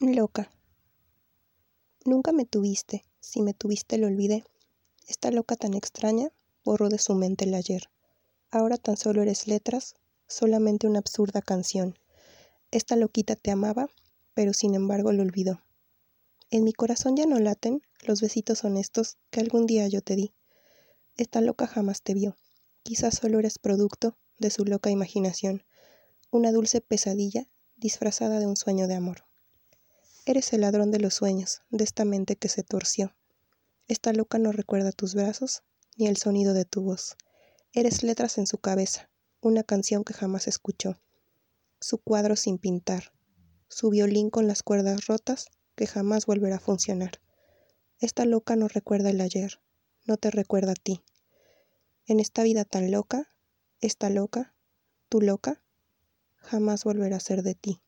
Loca. Nunca me tuviste, si me tuviste lo olvidé. Esta loca tan extraña borró de su mente el ayer. Ahora tan solo eres letras, solamente una absurda canción. Esta loquita te amaba, pero sin embargo lo olvidó. En mi corazón ya no laten los besitos honestos que algún día yo te di. Esta loca jamás te vio. Quizás solo eres producto de su loca imaginación, una dulce pesadilla disfrazada de un sueño de amor. Eres el ladrón de los sueños, de esta mente que se torció. Esta loca no recuerda tus brazos, ni el sonido de tu voz. Eres letras en su cabeza, una canción que jamás escuchó. Su cuadro sin pintar, su violín con las cuerdas rotas que jamás volverá a funcionar. Esta loca no recuerda el ayer, no te recuerda a ti. En esta vida tan loca, esta loca, tu loca, jamás volverá a ser de ti.